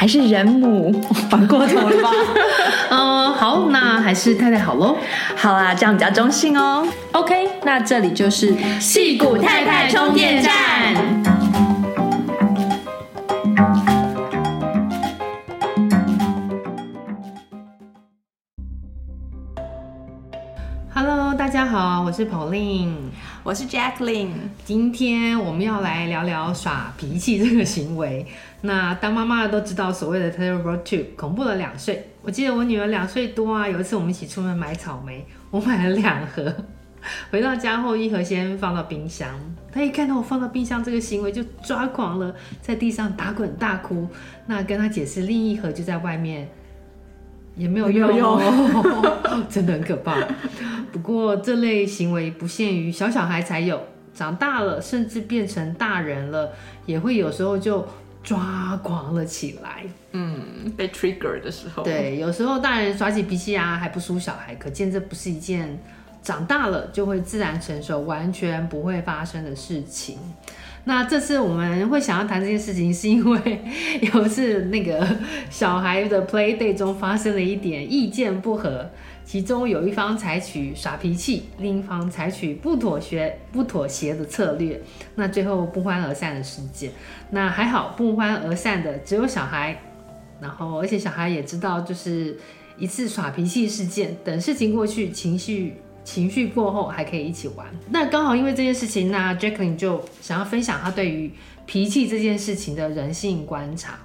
还是人母，反过头了吧？嗯，好，那还是太太好喽。好啦，这样比较中性哦。OK，那这里就是戏骨太太充电站。Hello，大家好，我是 Pauline，我是 Jacqueline。今天我们要来聊聊耍脾气这个行为。那当妈妈的都知道，所谓的 terrible two 恐怖的两岁。我记得我女儿两岁多啊，有一次我们一起出门买草莓，我买了两盒，回到家后一盒先放到冰箱。她一看到我放到冰箱这个行为就抓狂了，在地上打滚大哭。那跟她解释，另一盒就在外面，也没有用哦，真的很可怕。不过这类行为不限于小小孩才有，长大了甚至变成大人了，也会有时候就。抓狂了起来，嗯，被 trigger 的时候，对，有时候大人耍起脾气啊，还不输小孩，可见这不是一件长大了就会自然成熟、完全不会发生的事情。那这次我们会想要谈这件事情，是因为有一次那个小孩的 play day 中发生了一点意见不合。其中有一方采取耍脾气，另一方采取不妥协、不妥协的策略，那最后不欢而散的事件。那还好，不欢而散的只有小孩，然后而且小孩也知道，就是一次耍脾气事件，等事情过去，情绪情绪过后还可以一起玩。那刚好因为这件事情，那 Jacqueline 就想要分享她对于脾气这件事情的人性观察，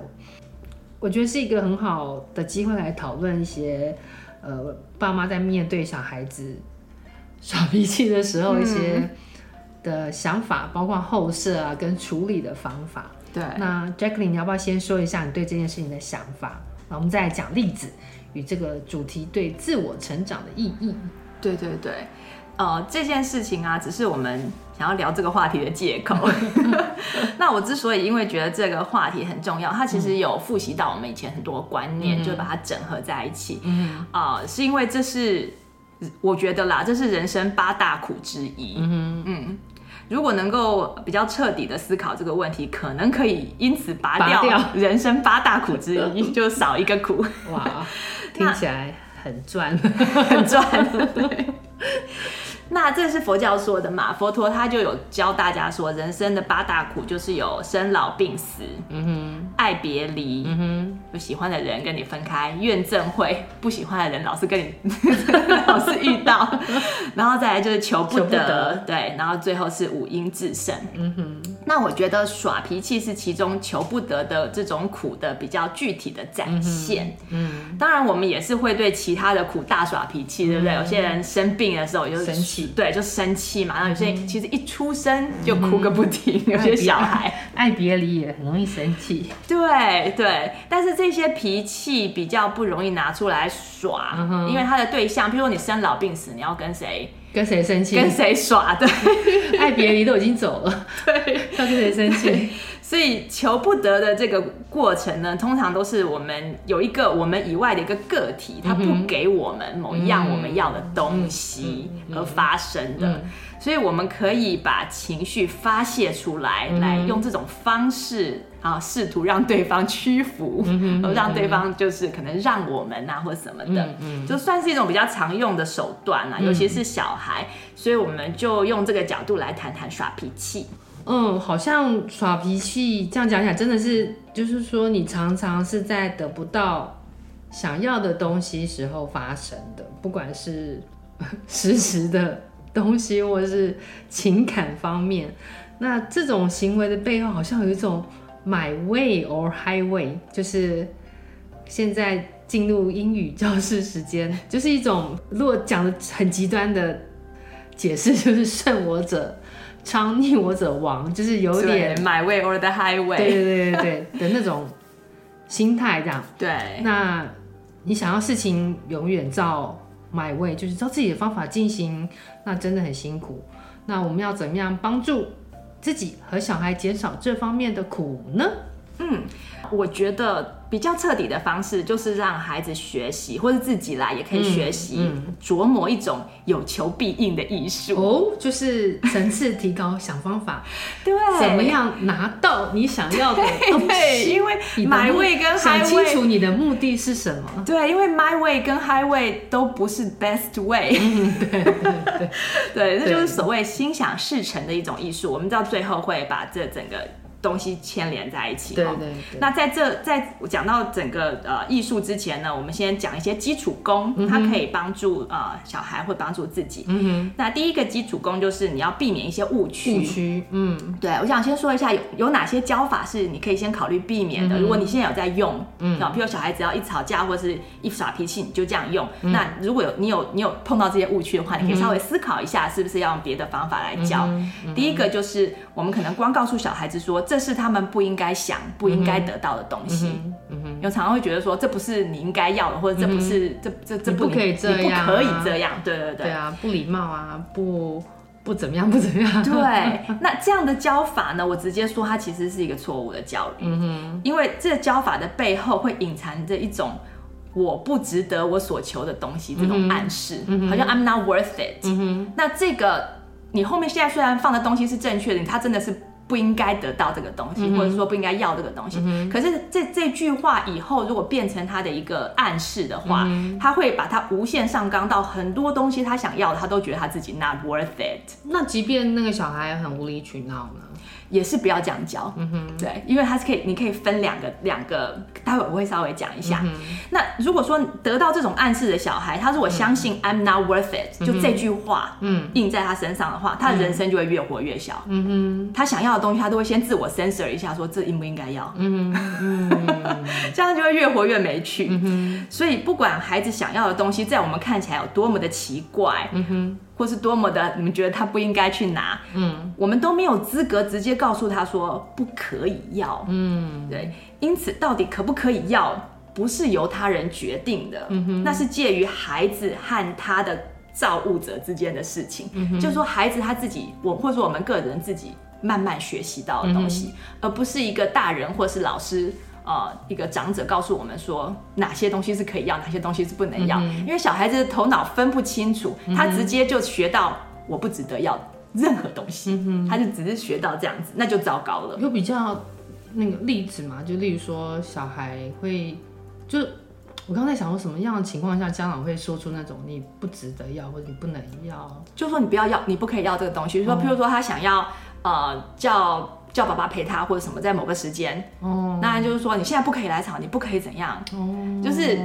我觉得是一个很好的机会来讨论一些。呃，爸妈在面对小孩子耍脾气的时候，一些的想法，嗯、包括后设啊，跟处理的方法。对，那 Jacqueline，你要不要先说一下你对这件事情的想法？那我们再来讲例子与这个主题对自我成长的意义。对对对。呃，这件事情啊，只是我们想要聊这个话题的借口。那我之所以因为觉得这个话题很重要，它其实有复习到我们以前很多观念，嗯、就把它整合在一起。嗯啊、呃，是因为这是我觉得啦，这是人生八大苦之一。嗯嗯，如果能够比较彻底的思考这个问题，可能可以因此拔掉人生八大苦之一，就少一个苦。哇，听起来很赚，很赚。对。那这是佛教说的嘛？佛陀他就有教大家说，人生的八大苦就是有生老病死，嗯哼，爱别离，嗯哼，有喜欢的人跟你分开，怨憎会，不喜欢的人老是跟你 老是遇到，然后再来就是求不得，求不得，对，然后最后是五阴炽盛，嗯哼。那我觉得耍脾气是其中求不得的这种苦的比较具体的展现。嗯，嗯，当然我们也是会对其他的苦大耍脾气，对不对？嗯、有些人生病的时候就生气，对，就生气嘛。然后有些人其实一出生就哭个不停，嗯、有些小孩 爱别离也很容易生气。对对，但是这些脾气比较不容易拿出来耍，嗯、因为他的对象，譬如说你生老病死，你要跟谁？跟谁生气？跟谁耍？对，爱别离都已经走了，对，要跟谁生气？所以求不得的这个过程呢，通常都是我们有一个我们以外的一个个体，他不给我们某一样我们要的东西而发生的。所以我们可以把情绪发泄出来，来用这种方式。啊，试图让对方屈服，让对方就是可能让我们啊，或什么的，就算是一种比较常用的手段啊，尤其是小孩，嗯、所以我们就用这个角度来谈谈耍脾气。嗯，好像耍脾气这样讲起来，真的是，就是说你常常是在得不到想要的东西时候发生的，不管是 实时的东西，或是情感方面。那这种行为的背后，好像有一种 my way or highway，就是现在进入英语教室时间，就是一种如果讲的很极端的解释，就是胜我者昌，逆我者亡，就是有点 my way or the highway，对对对对对的那种心态这样。对，那你想要事情永远照 my way，就是照自己的方法进行，那真的很辛苦。那我们要怎么样帮助？自己和小孩减少这方面的苦呢？嗯，我觉得比较彻底的方式就是让孩子学习，或者自己来也可以学习，嗯嗯、琢磨一种有求必应的艺术哦，就是层次提高，想方法，对，怎么样拿到你想要的东西？对，因为 my way 跟 highway，想清楚你的目的是什么？对，因为 my way 跟 highway 都不是 best way。嗯、对对对，对，这就是所谓心想事成的一种艺术。我们到最后会把这整个。东西牵连在一起。对对对。那在这在讲到整个呃艺术之前呢，我们先讲一些基础功，嗯、它可以帮助呃小孩会帮助自己。嗯哼。那第一个基础功就是你要避免一些误区。误区。嗯。对，我想先说一下有有哪些教法是你可以先考虑避免的。嗯、如果你现在有在用，嗯，啊，比如小孩只要一吵架或者是一耍脾气，你就这样用。嗯、那如果有你有你有碰到这些误区的话，你可以稍微思考一下，是不是要用别的方法来教。第一个就是我们可能光告诉小孩子说这是他们不应该想、不应该得到的东西。嗯嗯嗯、有常常会觉得说，这不是你应该要的，或者这不是、嗯、这这这不，不可以这样，你不可以这样。对对对。对啊，不礼貌啊，不不怎么样，不怎么样。对，那这样的教法呢，我直接说，它其实是一个错误的教育。嗯哼。因为这个教法的背后会隐藏着一种我不值得我所求的东西，这种暗示，好像 I'm not worth it。嗯哼。那这个你后面现在虽然放的东西是正确的，他真的是。不应该得到这个东西，或者说不应该要这个东西。嗯、可是这这句话以后如果变成他的一个暗示的话，嗯、他会把它无限上纲到很多东西，他想要的，他都觉得他自己 not worth it。那即便那个小孩很无理取闹呢？也是不要这样教，嗯哼，对，因为它是可以，你可以分两个两个，待会我会稍微讲一下。嗯、那如果说得到这种暗示的小孩，他如果相信 I'm not worth it，、嗯、就这句话，嗯，印在他身上的话，嗯、他的人生就会越活越小。嗯哼，他想要的东西，他都会先自我 censor 一下，说这应不应该要？嗯嗯，这样就会越活越没趣。嗯哼，所以不管孩子想要的东西，在我们看起来有多么的奇怪，嗯哼。或是多么的，你们觉得他不应该去拿，嗯，我们都没有资格直接告诉他说不可以要，嗯，对，因此到底可不可以要，不是由他人决定的，嗯哼，那是介于孩子和他的造物者之间的事情，就是说孩子他自己，我或者说我们个人自己慢慢学习到的东西，嗯，而不是一个大人或是老师。呃，一个长者告诉我们说，哪些东西是可以要，哪些东西是不能要。嗯、因为小孩子的头脑分不清楚，他直接就学到我不值得要任何东西，他就只是学到这样子，那就糟糕了。有比较那个例子嘛？就例如说，小孩会，就我刚才想说，什么样的情况下家长会说出那种你不值得要，或者你不能要，就说你不要要，你不可以要这个东西。就说，譬如说他想要呃叫。叫爸爸陪他或者什么，在某个时间，哦，那就是说你现在不可以来吵，你不可以怎样，哦，就是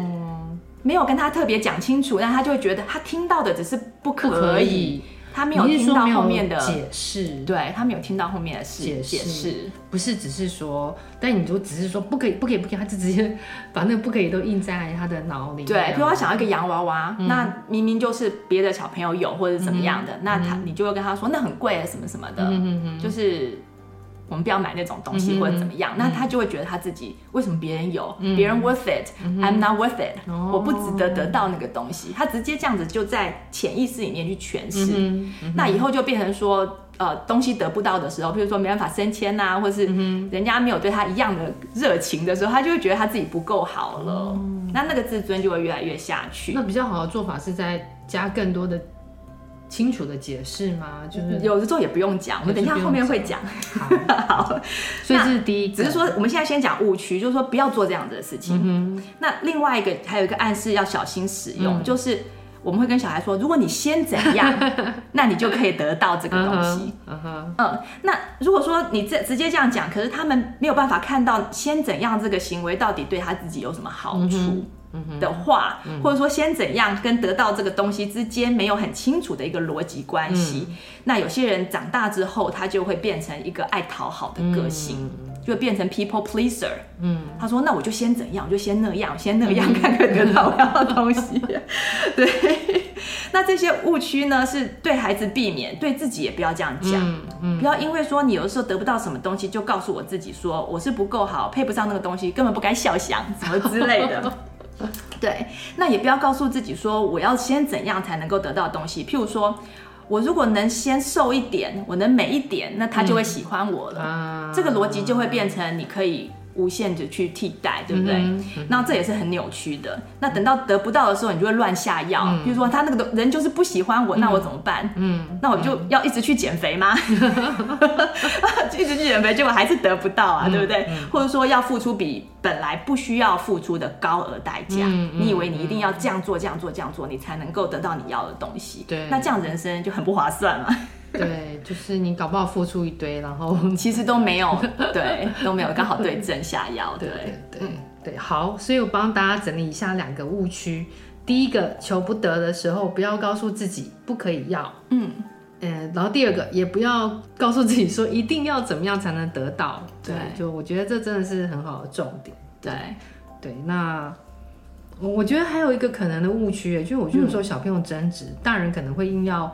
没有跟他特别讲清楚，那他就会觉得他听到的只是不可以，他没有听到后面的解释，对，他没有听到后面的解解释，不是只是说，但你就只是说不可以，不可以，不可以，他就直接把那个不可以都印在他的脑里。对，比如他想要一个洋娃娃，嗯、那明明就是别的小朋友有或者怎么样的，嗯、那他你就会跟他说那很贵啊，什么什么的，嗯、哼哼就是。我们不要买那种东西或者怎么样，那他就会觉得他自己为什么别人有，别人 worth it，I'm not worth it，我不值得得到那个东西。他直接这样子就在潜意识里面去诠释，那以后就变成说，呃，东西得不到的时候，比如说没办法升迁呐，或者是人家没有对他一样的热情的时候，他就会觉得他自己不够好了，那那个自尊就会越来越下去。那比较好的做法是在加更多的。清楚的解释吗？就是有的时候也不用讲，我们等一下后面会讲。好，好，所以这是第一，只是说我们现在先讲误区，就是说不要做这样子的事情。嗯。那另外一个还有一个暗示要小心使用，就是我们会跟小孩说，如果你先怎样，那你就可以得到这个东西。嗯，那如果说你这直接这样讲，可是他们没有办法看到先怎样这个行为到底对他自己有什么好处。的话，或者说先怎样跟得到这个东西之间没有很清楚的一个逻辑关系，那有些人长大之后，他就会变成一个爱讨好的个性。就变成 people pleaser，嗯，他说那我就先怎样，我就先那样，先那样，看看得到我要的东西。对，那这些误区呢，是对孩子避免，对自己也不要这样讲，不要因为说你有的时候得不到什么东西，就告诉我自己说我是不够好，配不上那个东西，根本不该笑想什么之类的。对，那也不要告诉自己说我要先怎样才能够得到东西，譬如说。我如果能先瘦一点，我能美一点，那他就会喜欢我了。这个逻辑就会变成你可以。无限的去替代，对不对？嗯嗯、那这也是很扭曲的。那等到得不到的时候，你就会乱下药。嗯、比如说他那个人就是不喜欢我，嗯、那我怎么办？嗯，那我就要一直去减肥吗？一直去减肥，结果还是得不到啊，嗯、对不对？嗯、或者说要付出比本来不需要付出的高额代价。嗯、你以为你一定要这样做、这样做、这样做，你才能够得到你要的东西？对，那这样人生就很不划算嘛。对，就是你搞不好付出一堆，然后 其实都没有，对，都没有刚好对症下药，对对对对。好，所以我帮大家整理一下两个误区。第一个，求不得的时候，不要告诉自己不可以要，嗯嗯。然后第二个，也不要告诉自己说一定要怎么样才能得到。对，对就我觉得这真的是很好的重点。对对，那我觉得还有一个可能的误区，就是我觉得有时候小朋友争执，嗯、大人可能会硬要。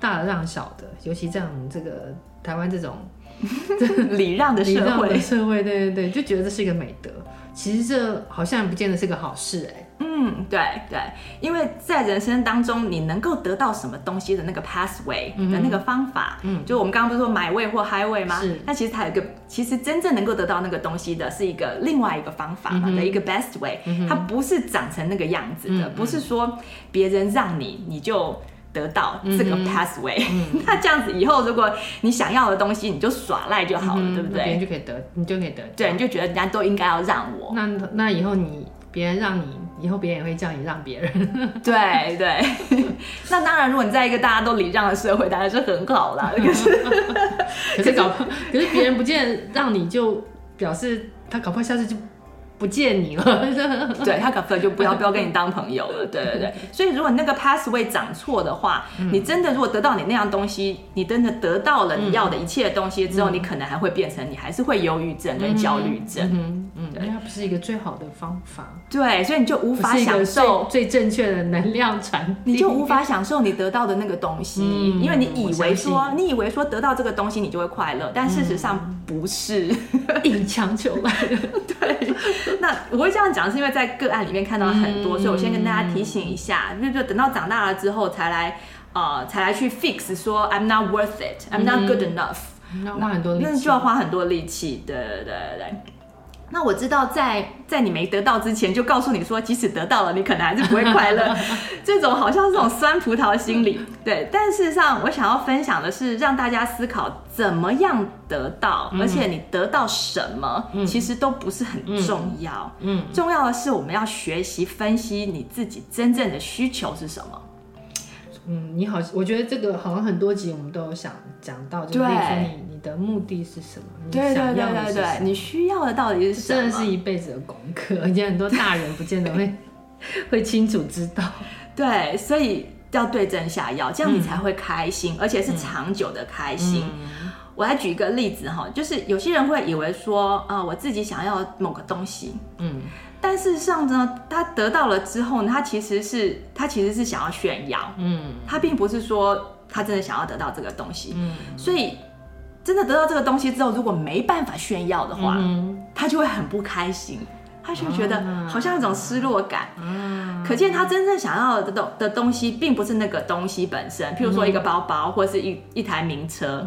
大的让小的，尤其这样这个台湾这种 礼让的社会，的社会对对对，就觉得这是一个美德。其实这好像不见得是个好事哎、欸。嗯，对对，因为在人生当中，你能够得到什么东西的那个 pathway 的那个方法，嗯，就我们刚刚不是说买位或 highway 吗？是。那其实它有一个，其实真正能够得到那个东西的是一个另外一个方法嘛的一个 best way，它不是长成那个样子的，不是说别人让你你就。得到这个 pathway，那这样子以后，如果你想要的东西，你就耍赖就好了，对不对？别人就可以得，你就可以得。对，你就觉得人家都应该要让我。那那以后你别人让你，以后别人也会叫你让别人。对 对。那当然，如果你在一个大家都礼让的社会，当然是很好啦。可是可是搞，可是别人不见让你就表示他搞不好下次就。不见你了，对，他可能就不要不要跟你当朋友了，对对对。所以如果你那个 pathway 长错的话，嗯、你真的如果得到你那样东西，你真的得到了你要的一切东西之后，嗯、你可能还会变成你还是会忧郁症跟焦虑症。嗯嗯，对，它不是一个最好的方法。对，所以你就无法享受最正确的能量传递，你就无法享受你得到的那个东西，嗯、因为你以为说你以为说得到这个东西你就会快乐，但事实上不是，硬强求来的。对。那我会这样讲，是因为在个案里面看到很多，嗯、所以我先跟大家提醒一下，嗯、就等到长大了之后才来，呃，才来去 fix 说 I'm not worth it，I'm not good enough，那花很多力气，那就要花很多力气，对对对对。那我知道在，在在你没得到之前，就告诉你说，即使得到了，你可能还是不会快乐。这种好像是这种酸葡萄心理，对。但事实上，我想要分享的是，让大家思考怎么样得到，而且你得到什么，嗯、其实都不是很重要。嗯，嗯重要的是我们要学习分析你自己真正的需求是什么。嗯，你好，我觉得这个好像很多集我们都有想讲到，就是说你你的目的是什么？对对对对对，你需要的到底是什么？真的是一辈子的功课，而且很多大人不见得会 会清楚知道。对，所以要对症下药，这样你才会开心，嗯、而且是长久的开心。嗯、我来举一个例子哈，就是有些人会以为说，啊、呃，我自己想要某个东西，嗯。但事实上呢，他得到了之后呢，他其实是他其实是想要炫耀，嗯，他并不是说他真的想要得到这个东西，嗯，所以真的得到这个东西之后，如果没办法炫耀的话，嗯，他就会很不开心，他就会觉得好像一种失落感，嗯，可见他真正想要的东的东西，并不是那个东西本身，譬如说一个包包或者是一一台名车，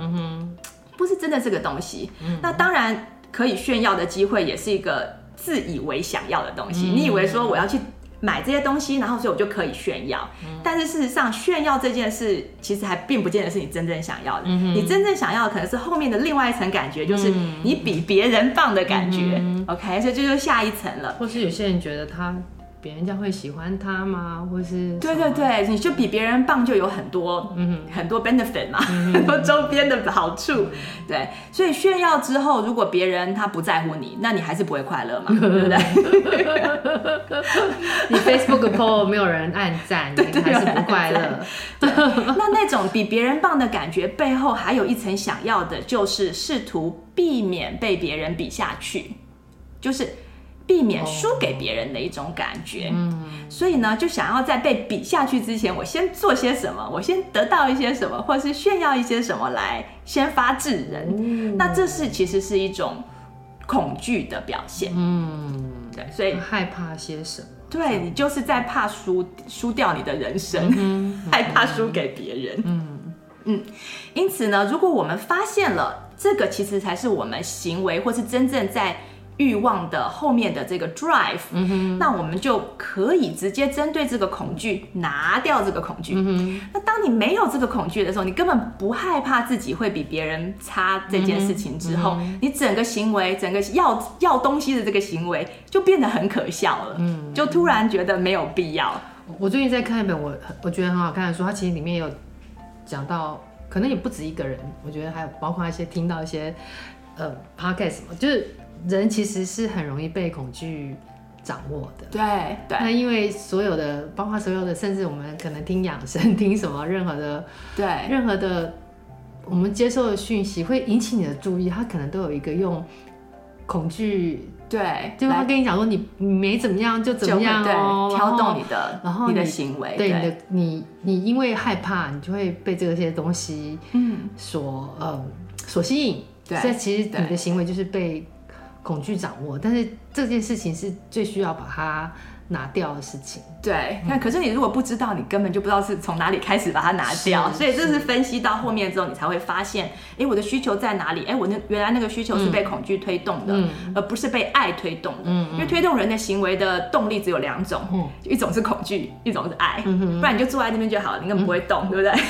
不是真的这个东西，嗯，那当然可以炫耀的机会也是一个。自以为想要的东西，你以为说我要去买这些东西，然后所以我就可以炫耀。但是事实上，炫耀这件事其实还并不见得是你真正想要的。你真正想要的可能是后面的另外一层感觉，就是你比别人棒的感觉。OK，所以这就是下一层了。或是有些人觉得他。别人家会喜欢他吗？或是对对对，你就比别人棒，就有很多嗯很多 benefit 嘛，嗯、很多周边的好处。嗯、对，所以炫耀之后，如果别人他不在乎你，那你还是不会快乐嘛，对不对？你个 po 没有人按赞，你还是不快乐。那那种比别人棒的感觉背后，还有一层想要的，就是试图避免被别人比下去，就是。避免输给别人的一种感觉，嗯，所以呢，就想要在被比下去之前，我先做些什么，我先得到一些什么，或者是炫耀一些什么来先发制人。嗯，那这是其实是一种恐惧的表现，嗯，对，所以害怕些什么？对，你就是在怕输输掉你的人生，嗯，害怕输给别人，嗯嗯。因此呢，如果我们发现了这个，其实才是我们行为或是真正在。欲望的后面的这个 drive，嗯，那我们就可以直接针对这个恐惧拿掉这个恐惧。嗯，那当你没有这个恐惧的时候，你根本不害怕自己会比别人差这件事情之后，嗯、你整个行为，整个要要东西的这个行为就变得很可笑了。嗯，就突然觉得没有必要。我最近在看一本我我觉得很好看的书，它其实里面有讲到，可能也不止一个人，我觉得还有包括一些听到一些呃 podcast 什么，就是。人其实是很容易被恐惧掌握的，对对。那因为所有的，包括所有的，甚至我们可能听养生，听什么，任何的，对，任何的，我们接受的讯息会引起你的注意，他可能都有一个用恐惧，对，就是他跟你讲说你你没怎么样就怎么样哦，对，挑动你的，然后你的行为，对，你的你你因为害怕，你就会被这些东西嗯。所嗯所吸引，对，所以其实你的行为就是被。恐惧掌握，但是这件事情是最需要把它拿掉的事情。对，那、嗯、可是你如果不知道，你根本就不知道是从哪里开始把它拿掉。所以这是分析到后面之后，你才会发现，哎、欸，我的需求在哪里？哎、欸，我那原来那个需求是被恐惧推动的、嗯，而不是被爱推动的。嗯，因为推动人的行为的动力只有两种，嗯，一种是恐惧，一种是爱。嗯，不然你就坐在那边就好了，你根本不会动，嗯、对不对？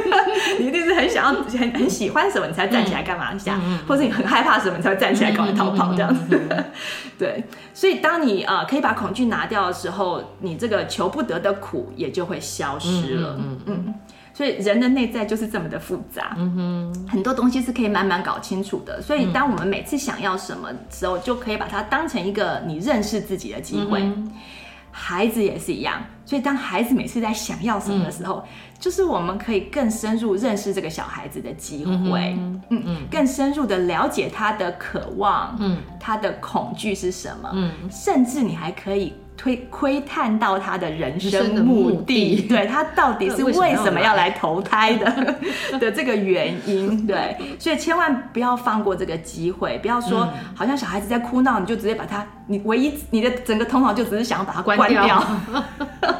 你一定是很想要、很很喜欢什么，你才站起来干嘛一下、嗯，或者你很害怕什么，你才会站起来赶快逃跑这样子。对，所以当你呃可以把恐惧拿掉的时候，你这个。求不得的苦也就会消失了。嗯嗯，嗯，所以人的内在就是这么的复杂。嗯哼，很多东西是可以慢慢搞清楚的。所以，当我们每次想要什么时候，就可以把它当成一个你认识自己的机会。嗯。孩子也是一样。所以，当孩子每次在想要什么的时候，嗯，就是我们可以更深入认识这个小孩子的机会。嗯嗯，嗯，更深入的了解他的渴望，嗯，他的恐惧是什么，嗯，甚至你还可以。推窥探到他的人生的。目的，对，他到底是为什么要来投胎的 的这个原因，对，所以千万不要放过这个机会，不要说好像小孩子在哭闹，你就直接把他，你唯一你的整个头脑就只是想要把它关掉，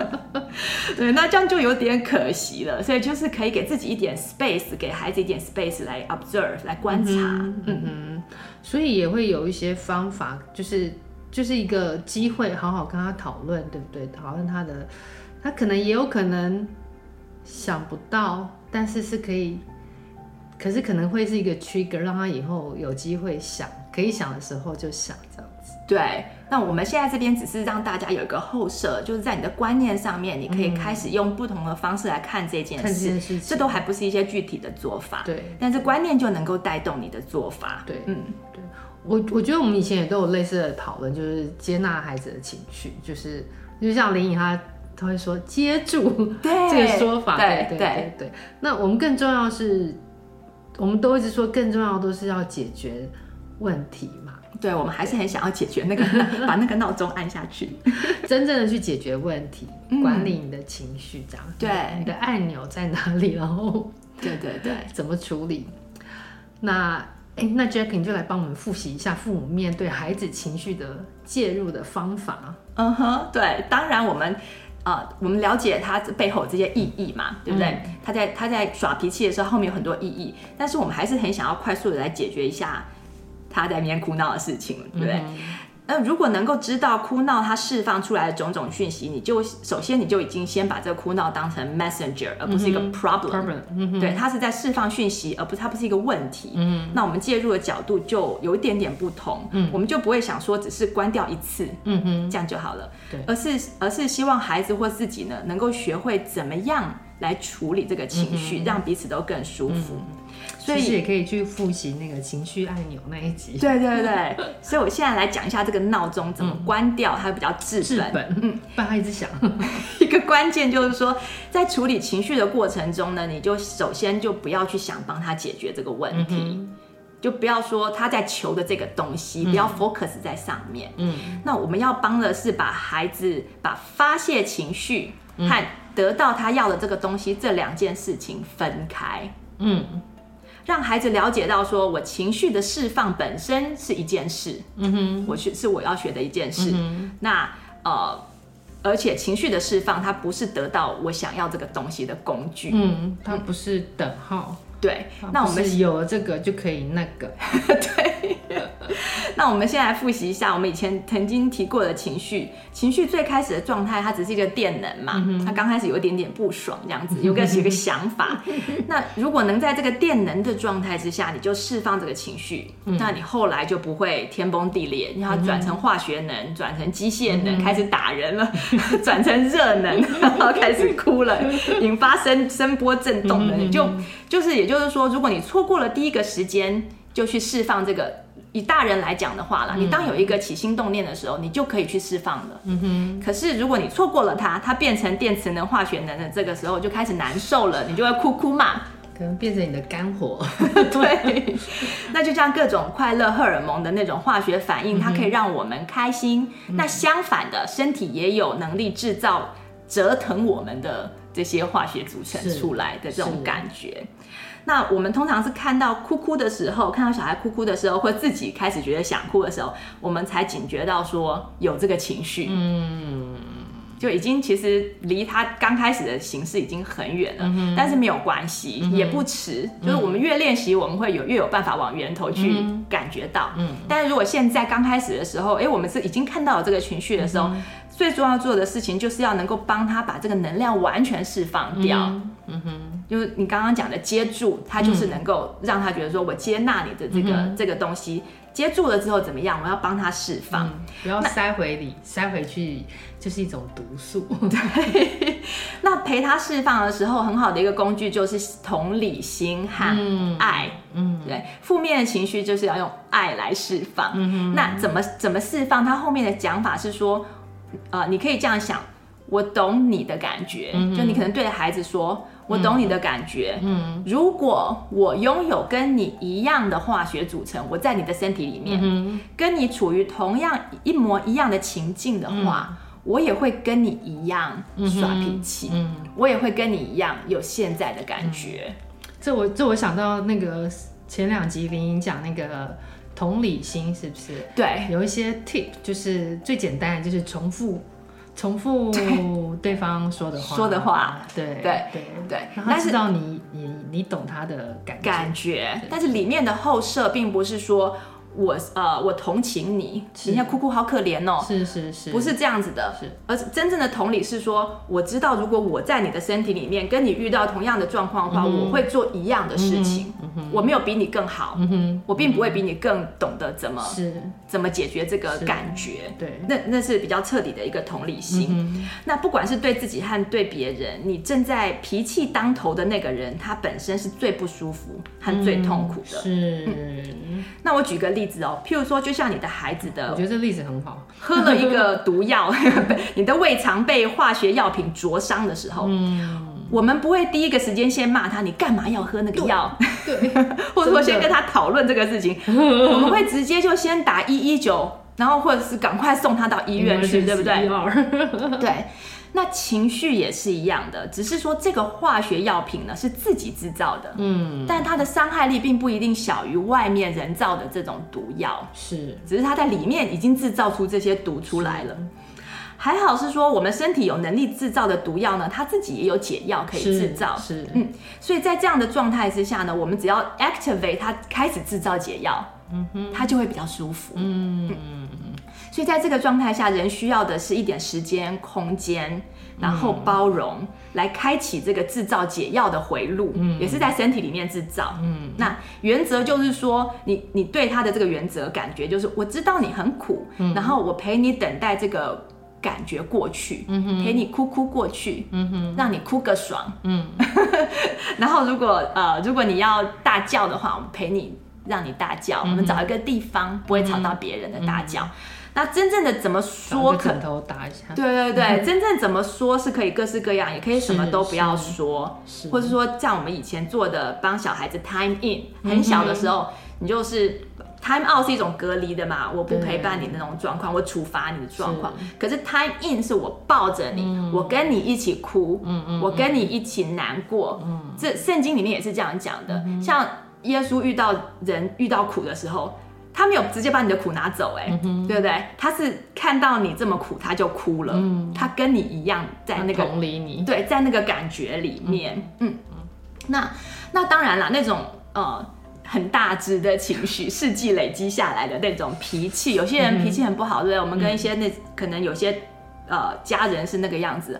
对，那这样就有点可惜了，所以就是可以给自己一点 space，给孩子一点 space 来 observe 来观察，嗯嗯，所以也会有一些方法，就是。就是一个机会，好好跟他讨论，对不对？讨论他的，他可能也有可能想不到，但是是可以，可是可能会是一个 trigger，让他以后有机会想，可以想的时候就想这样子。对，那我们现在这边只是让大家有一个后设，就是在你的观念上面，你可以开始用不同的方式来看这件事，这都还不是一些具体的做法。对，但是观念就能够带动你的做法。对，嗯，对。我我觉得我们以前也都有类似的讨论，就是接纳孩子的情绪，就是就像林颖她她会说接住 这个说法，对对对对，那我们更重要是，我们都一直说更重要都是要解决问题嘛。对，我们还是很想要解决那个 把那个闹钟按下去，真正的去解决问题，管理你的情绪，这样。对，你的按钮在哪里？然后对对对，怎么处理？那。哎，那 Jackie 你就来帮我们复习一下父母面对孩子情绪的介入的方法。嗯哼，对，当然我们，呃，我们了解他背后这些意义嘛，对不对？嗯、他在他在耍脾气的时候，后面有很多意义，但是我们还是很想要快速的来解决一下他在里面哭闹的事情，对不对？嗯那如果能够知道哭闹它释放出来的种种讯息，你就首先你就已经先把这个哭闹当成 messenger，而不是一个 problem。嗯、对，它是在释放讯息，而不是它不是一个问题。嗯，那我们介入的角度就有一点点不同。嗯，我们就不会想说只是关掉一次，嗯哼，这样就好了。对，而是而是希望孩子或自己呢，能够学会怎么样来处理这个情绪，嗯、让彼此都更舒服。嗯所以也可以去复习那个情绪按钮那一集。对对对，所以我现在来讲一下这个闹钟怎么关掉，它比较治本。治本，嗯，不然它一直响。一个关键就是说，在处理情绪的过程中呢，你就首先就不要去想帮他解决这个问题，嗯、就不要说他在求的这个东西，不要 focus 在上面。嗯，那我们要帮的是把孩子把发泄情绪和得到他要的这个东西这两件事情分开。嗯。让孩子了解到，说我情绪的释放本身是一件事，嗯哼，我学是我要学的一件事。嗯、那呃，而且情绪的释放，它不是得到我想要这个东西的工具，嗯，它不是等号。对，那我们有了这个就可以那个。对，那我们先来复习一下我们以前曾经提过的情绪。情绪最开始的状态，它只是一个电能嘛，它刚开始有一点点不爽，这样子 有个有个想法。那如果能在这个电能的状态之下，你就释放这个情绪，那你后来就不会天崩地裂。你要转成化学能，转成机械能，开始打人了；转成热能，然后开始哭了，引发声声波震动了，你就就是也。就是说，如果你错过了第一个时间，就去释放这个。以大人来讲的话啦，你当有一个起心动念的时候，你就可以去释放了。嗯哼。可是如果你错过了它，它变成电磁能、化学能的这个时候，就开始难受了，你就会哭哭嘛。可能变成你的肝火。对。那就像各种快乐荷尔蒙的那种化学反应，它可以让我们开心。嗯、那相反的，身体也有能力制造折腾我们的这些化学组成出来的这种感觉。那我们通常是看到哭哭的时候，看到小孩哭哭的时候，或自己开始觉得想哭的时候，我们才警觉到说有这个情绪，嗯，就已经其实离他刚开始的形式已经很远了，嗯、但是没有关系，嗯、也不迟，就是我们越练习，我们会有越有办法往源头去感觉到，嗯，但是如果现在刚开始的时候，哎，我们是已经看到了这个情绪的时候，嗯、最重要做的事情就是要能够帮他把这个能量完全释放掉，嗯，嗯哼。就是你刚刚讲的接住，他就是能够让他觉得说，我接纳你的这个、嗯、这个东西，接住了之后怎么样？我要帮他释放，嗯、不要塞回里，塞回去就是一种毒素。对，那陪他释放的时候，很好的一个工具就是同理心和爱。嗯，对，负面的情绪就是要用爱来释放。嗯哼，那怎么怎么释放？他后面的讲法是说，呃，你可以这样想，我懂你的感觉，嗯、就你可能对着孩子说。我懂你的感觉。嗯，如果我拥有跟你一样的化学组成，我在你的身体里面，嗯、跟你处于同样一模一样的情境的话，嗯、我也会跟你一样耍脾气。嗯，我也会跟你一样有现在的感觉。嗯、这我这我想到那个前两集林颖讲那个同理心，是不是？对，有一些 tip，就是最简单的就是重复。重复对。方说的话，说的话，对对对。对，让他知道你你你懂他的感觉，感觉，但是里面的后设并不是说。我呃，我同情你，你现在哭哭好可怜哦。是是是，不是这样子的，是，而真正的同理是说，我知道如果我在你的身体里面跟你遇到同样的状况的话，我会做一样的事情。我没有比你更好，我并不会比你更懂得怎么是怎么解决这个感觉。对，那那是比较彻底的一个同理心。那不管是对自己和对别人，你正在脾气当头的那个人，他本身是最不舒服和最痛苦的。是，那我举个例。例子哦，譬如说，就像你的孩子的，我觉得这例子很好，喝了一个毒药，你的胃肠被化学药品灼伤的时候，嗯，我们不会第一个时间先骂他，你干嘛要喝那个药？对，或者说先跟他讨论这个事情，我们会直接就先打一一九，然后或者是赶快送他到医院去，对不对？对。那情绪也是一样的，只是说这个化学药品呢是自己制造的，嗯，但它的伤害力并不一定小于外面人造的这种毒药，是，只是它在里面已经制造出这些毒出来了。还好是说我们身体有能力制造的毒药呢，它自己也有解药可以制造，是，是。嗯，所以在这样的状态之下呢，我们只要 activate 它开始制造解药，嗯哼，它就会比较舒服，嗯。嗯所以在这个状态下，人需要的是一点时间、空间，然后包容，嗯、来开启这个制造解药的回路，嗯、也是在身体里面制造。嗯，那原则就是说，你你对他的这个原则感觉就是，我知道你很苦，嗯、然后我陪你等待这个感觉过去，陪你哭哭过去，让你哭个爽，嗯，然后如果呃如果你要大叫的话，我们陪你让你大叫，嗯、我们找一个地方不会吵到别人的大叫。嗯、那真正的怎么说？枕头打一下。对对对，嗯、真正怎么说是可以各式各样，也可以什么都不要说，或者说像我们以前做的帮小孩子 time in，很小的时候，嗯、你就是。Time out 是一种隔离的嘛，我不陪伴你那种状况，我处罚你的状况。可是 time in 是我抱着你，嗯、我跟你一起哭，我跟你一起难过。嗯、这圣经里面也是这样讲的。嗯、像耶稣遇到人遇到苦的时候，他没有直接把你的苦拿走，哎，嗯、对不对？他是看到你这么苦，他就哭了。嗯、他跟你一样在那个同理你，对，在那个感觉里面。嗯，嗯那那当然了，那种呃。很大只的情绪，世纪累积下来的那种脾气，有些人脾气很不好，对不对？我们跟一些那可能有些呃家人是那个样子，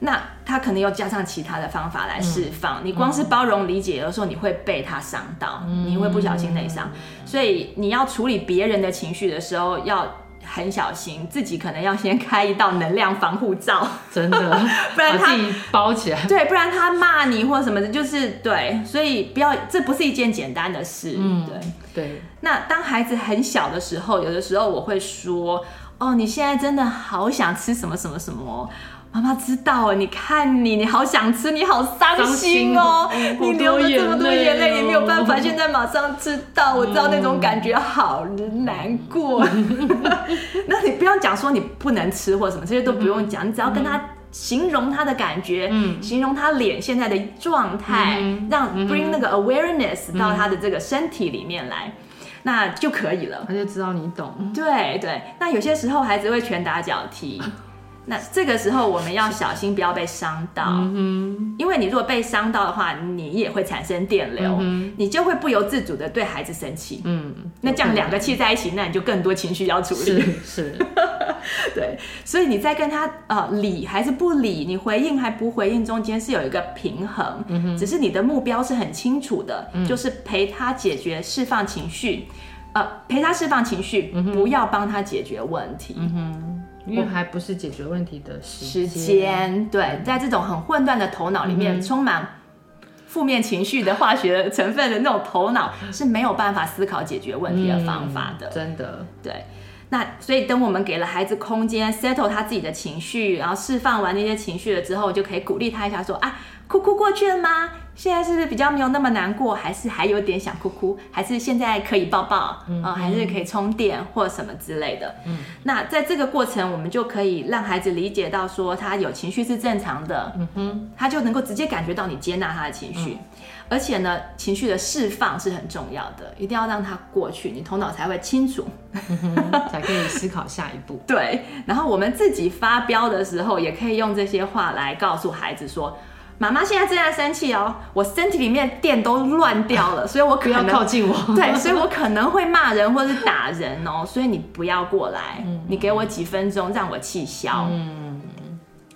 那他可能又加上其他的方法来释放。你光是包容理解，有的时候你会被他伤到，你会不小心内伤。所以你要处理别人的情绪的时候，要。很小心，自己可能要先开一道能量防护罩，真的，不然他自己包起来，对，不然他骂你或者什么的，就是对，所以不要，这不是一件简单的事，嗯，对对。那当孩子很小的时候，有的时候我会说，哦，你现在真的好想吃什么什么什么。妈妈知道啊，你看你，你好想吃，你好伤心哦，心你流了这么多眼泪，也没有办法，现在马上知道，我知道那种感觉好难过。那你不要讲说你不能吃或什么，这些都不用讲，你只要跟他形容他的感觉，形容他脸现在的状态，让 bring 那个 awareness 到他的这个身体里面来，那就可以了。他就知道你懂。对对，那有些时候孩子会拳打脚踢。那这个时候我们要小心，不要被伤到，嗯、因为你如果被伤到的话，你也会产生电流，嗯、你就会不由自主的对孩子生气。嗯，那这样两个气在一起，那你就更多情绪要处理。是，是。对，所以你在跟他呃理还是不理，你回应还不回应中间是有一个平衡，嗯、哼。只是你的目标是很清楚的，嗯、就是陪他解决、释放情绪，呃，陪他释放情绪，嗯、不要帮他解决问题。嗯因为还不是解决问题的时间，对，在这种很混乱的头脑里面，充满负面情绪的化学成分的那种头脑是没有办法思考解决问题的方法的。真的，对。那所以等我们给了孩子空间，settle 他自己的情绪，然后释放完那些情绪了之后，就可以鼓励他一下，说啊，哭哭过去了吗？现在是不是比较没有那么难过？还是还有点想哭哭？还是现在可以抱抱啊？嗯嗯、还是可以充电或什么之类的？嗯，那在这个过程，我们就可以让孩子理解到，说他有情绪是正常的。嗯哼，他就能够直接感觉到你接纳他的情绪，嗯、而且呢，情绪的释放是很重要的，一定要让他过去，你头脑才会清楚，嗯、才可以思考下一步。对，然后我们自己发飙的时候，也可以用这些话来告诉孩子说。妈妈现在正在生气哦，我身体里面电都乱掉了，所以我可能不要靠近我。对，所以我可能会骂人或是打人哦，所以你不要过来，嗯、你给我几分钟让我气消。嗯，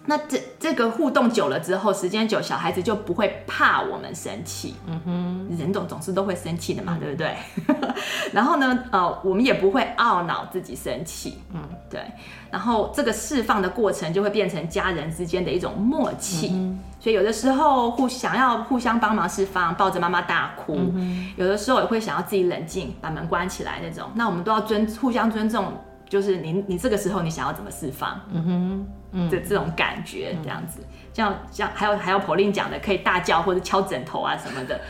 那这这个互动久了之后，时间久，小孩子就不会怕我们生气。嗯哼，人总总是都会生气的嘛，嗯、对不对？然后呢，呃，我们也不会懊恼自己生气。嗯，对。然后这个释放的过程就会变成家人之间的一种默契。嗯所以有的时候互想要互相帮忙释放，抱着妈妈大哭；嗯、有的时候也会想要自己冷静，把门关起来那种。那我们都要尊互相尊重，就是你你这个时候你想要怎么释放？嗯哼，嗯，这这种感觉这样子，像像还有还有 Pauline 讲的，可以大叫或者敲枕头啊什么的，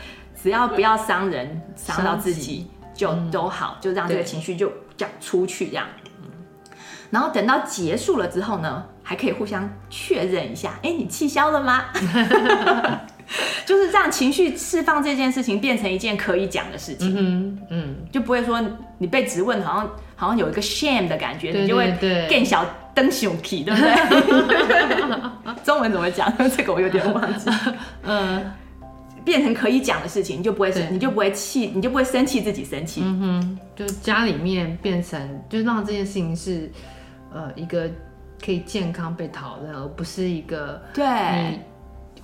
只要不要伤人伤到自己就都好，就让这个情绪就讲出去这样。然后等到结束了之后呢，还可以互相确认一下，哎，你气消了吗？就是让情绪释放这件事情变成一件可以讲的事情，嗯嗯，就不会说你被质问，好像好像有一个 shame 的感觉，你就会更小登熊皮，对不对？中文怎么讲？这个我有点忘记。嗯。变成可以讲的事情，你就不会你就不会气，你就不会生气自己生气。嗯哼，就家里面变成，就让这件事情是，呃，一个可以健康被讨论，而不是一个对你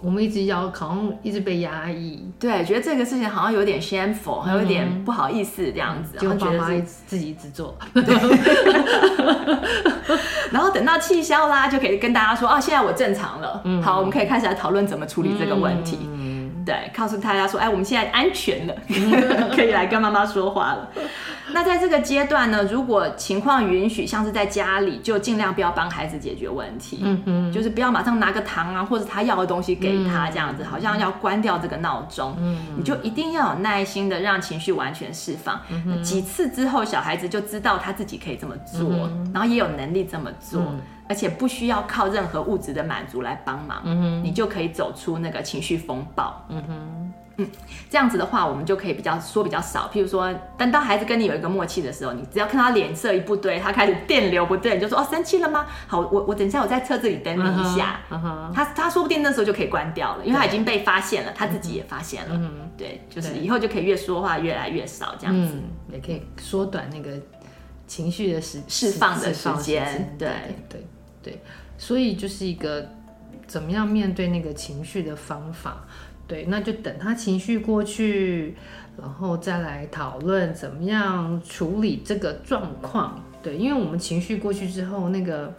我们一直要，好像一直被压抑，对，觉得这个事情好像有点 shameful，还有点不好意思这样子，就爸妈自己一直做，然后等到气消啦，就可以跟大家说啊，现在我正常了，嗯，好，我们可以开始来讨论怎么处理这个问题，嗯，对，告诉大家说，哎，我们现在安全了，可以来跟妈妈说话了。那在这个阶段呢，如果情况允许，像是在家里，就尽量不要帮孩子解决问题，嗯嗯，就是不要马上拿个糖啊，或者他要的东西给他，这样子，好像要关掉这个闹钟，嗯，你就一定要有耐心的让情绪完全释放，嗯，几次之后，小孩子就知道他自己可以这么做，然后也有能力这么做，而且不需要靠任何物质的满足来帮忙，嗯，你就可以走出那个情绪风暴，嗯哼。嗯，这样子的话，我们就可以比较说比较少。譬如说，等到孩子跟你有一个默契的时候，你只要看他脸色一不对，他开始电流不对，你就说哦，生气了吗？好，我我等一下我在车子里等你一下。Uh uh. 他他说不定那时候就可以关掉了，因为他已经被发现了，他自己也发现了。嗯，对，就是以后就可以越说话越来越少，这样子、嗯、也可以缩短那个情绪的时释放的时间。对对对，对所以就是一个怎么样面对那个情绪的方法。对，那就等他情绪过去，然后再来讨论怎么样处理这个状况。对，因为我们情绪过去之后，那个。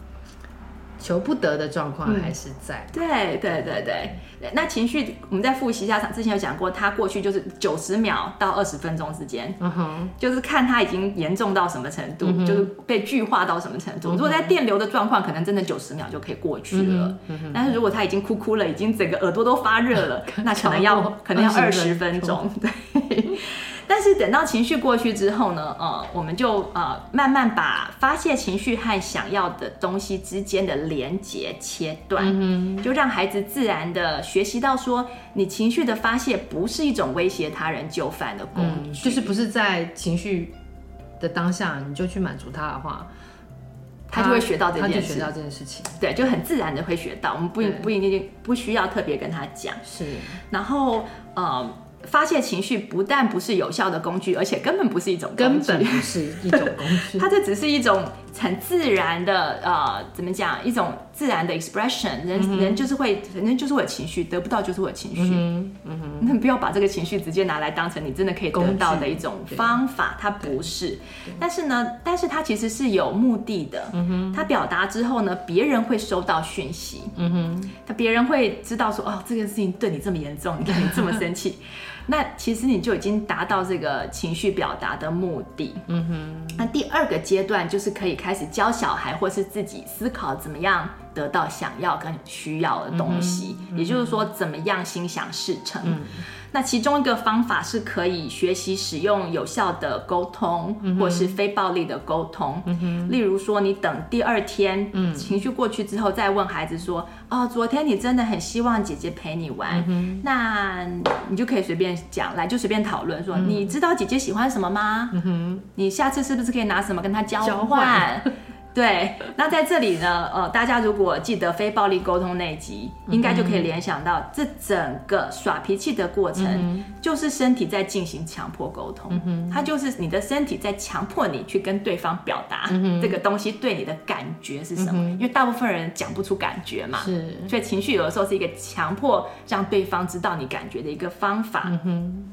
求不得的状况还是在。嗯、对对对对，那情绪我们再复习一下，之前有讲过，它过去就是九十秒到二十分钟之间，嗯哼，就是看它已经严重到什么程度，嗯、就是被剧化到什么程度。嗯、如果在电流的状况，可能真的九十秒就可以过去了，但是如果他已经哭哭了，已经整个耳朵都发热了，那可能要可能要二十分钟，对。但是等到情绪过去之后呢，呃，我们就呃慢慢把发泄情绪和想要的东西之间的连结切断，嗯，就让孩子自然的学习到说，你情绪的发泄不是一种威胁他人就范的工具，嗯，就是不是在情绪的当下你就去满足他的话，他就会学到这件事，学到这件事情，对，就很自然的会学到，我们不不一定不需要特别跟他讲，是，然后呃。发泄情绪不但不是有效的工具，而且根本不是一种工具，根本不是一种工具。它这只是一种很自然的，呃，怎么讲？一种自然的 expression。人、嗯、人就是会，人就是会有情绪，得不到就是会有情绪。嗯哼，不要把这个情绪直接拿来当成你真的可以得到的一种方法，它不是。但是呢，但是它其实是有目的的。嗯哼，它表达之后呢，别人会收到讯息。嗯哼，他别人会知道说，哦，这件事情对你这么严重，你看你这么生气。那其实你就已经达到这个情绪表达的目的。嗯哼。那第二个阶段就是可以开始教小孩或是自己思考怎么样得到想要跟需要的东西，嗯、也就是说怎么样心想事成。嗯那其中一个方法是可以学习使用有效的沟通，或是非暴力的沟通。嗯。例如说，你等第二天情绪过去之后，再问孩子说：“哦，昨天你真的很希望姐姐陪你玩。”那你就可以随便讲，来就随便讨论说：“你知道姐姐喜欢什么吗？你下次是不是可以拿什么跟她交换？” 对，那在这里呢，呃，大家如果记得非暴力沟通那集，应该就可以联想到，这整个耍脾气的过程，就是身体在进行强迫沟通，嗯，它就是你的身体在强迫你去跟对方表达这个东西对你的感觉是什么，因为大部分人讲不出感觉嘛，是，所以情绪有的时候是一个强迫让对方知道你感觉的一个方法。嗯